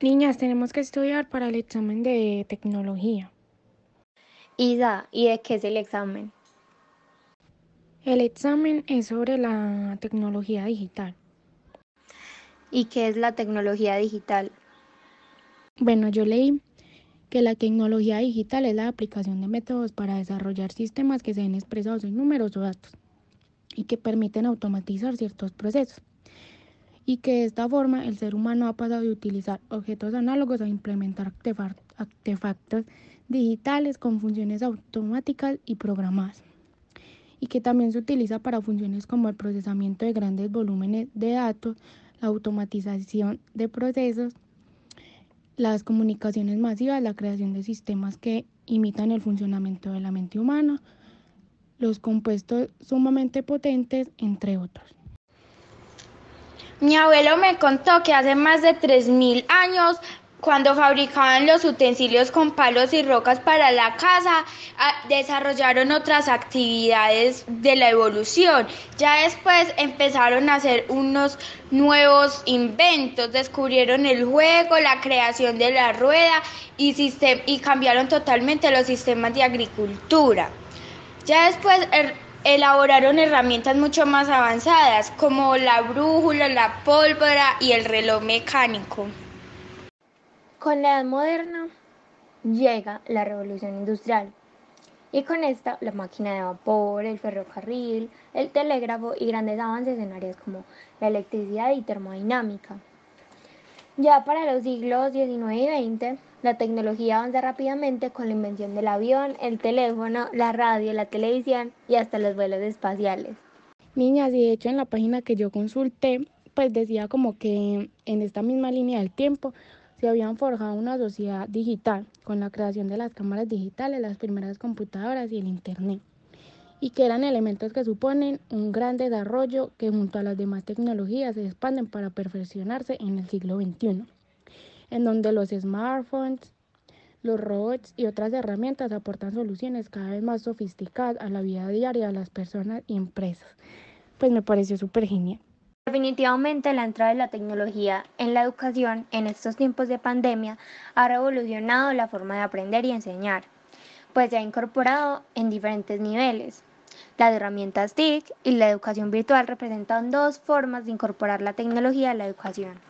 Niñas, tenemos que estudiar para el examen de tecnología. Isa, ¿y de qué es el examen? El examen es sobre la tecnología digital. ¿Y qué es la tecnología digital? Bueno, yo leí que la tecnología digital es la aplicación de métodos para desarrollar sistemas que sean expresados en números o datos y que permiten automatizar ciertos procesos. Y que de esta forma el ser humano ha pasado de utilizar objetos análogos a implementar artefactos digitales con funciones automáticas y programadas y que también se utiliza para funciones como el procesamiento de grandes volúmenes de datos, la automatización de procesos, las comunicaciones masivas, la creación de sistemas que imitan el funcionamiento de la mente humana, los compuestos sumamente potentes, entre otros. Mi abuelo me contó que hace más de 3.000 años cuando fabricaban los utensilios con palos y rocas para la casa, ah, desarrollaron otras actividades de la evolución. Ya después empezaron a hacer unos nuevos inventos, descubrieron el juego, la creación de la rueda y, y cambiaron totalmente los sistemas de agricultura. Ya después er, elaboraron herramientas mucho más avanzadas como la brújula, la pólvora y el reloj mecánico. Con la edad moderna llega la revolución industrial y con esta la máquina de vapor, el ferrocarril, el telégrafo y grandes avances en áreas como la electricidad y termodinámica. Ya para los siglos XIX y XX, la tecnología avanza rápidamente con la invención del avión, el teléfono, la radio, la televisión y hasta los vuelos espaciales. Niñas, y de hecho en la página que yo consulté, pues decía como que en esta misma línea del tiempo se habían forjado una sociedad digital con la creación de las cámaras digitales, las primeras computadoras y el Internet, y que eran elementos que suponen un gran desarrollo que junto a las demás tecnologías se expanden para perfeccionarse en el siglo XXI, en donde los smartphones, los robots y otras herramientas aportan soluciones cada vez más sofisticadas a la vida diaria de las personas y empresas. Pues me pareció súper genial. Definitivamente la entrada de la tecnología en la educación en estos tiempos de pandemia ha revolucionado la forma de aprender y enseñar, pues se ha incorporado en diferentes niveles. Las herramientas TIC y la educación virtual representan dos formas de incorporar la tecnología a la educación.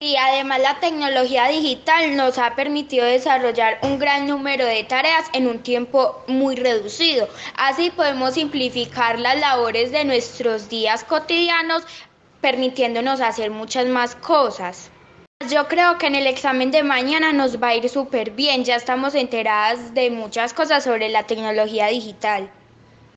Y además la tecnología digital nos ha permitido desarrollar un gran número de tareas en un tiempo muy reducido. Así podemos simplificar las labores de nuestros días cotidianos permitiéndonos hacer muchas más cosas. Yo creo que en el examen de mañana nos va a ir súper bien, ya estamos enteradas de muchas cosas sobre la tecnología digital.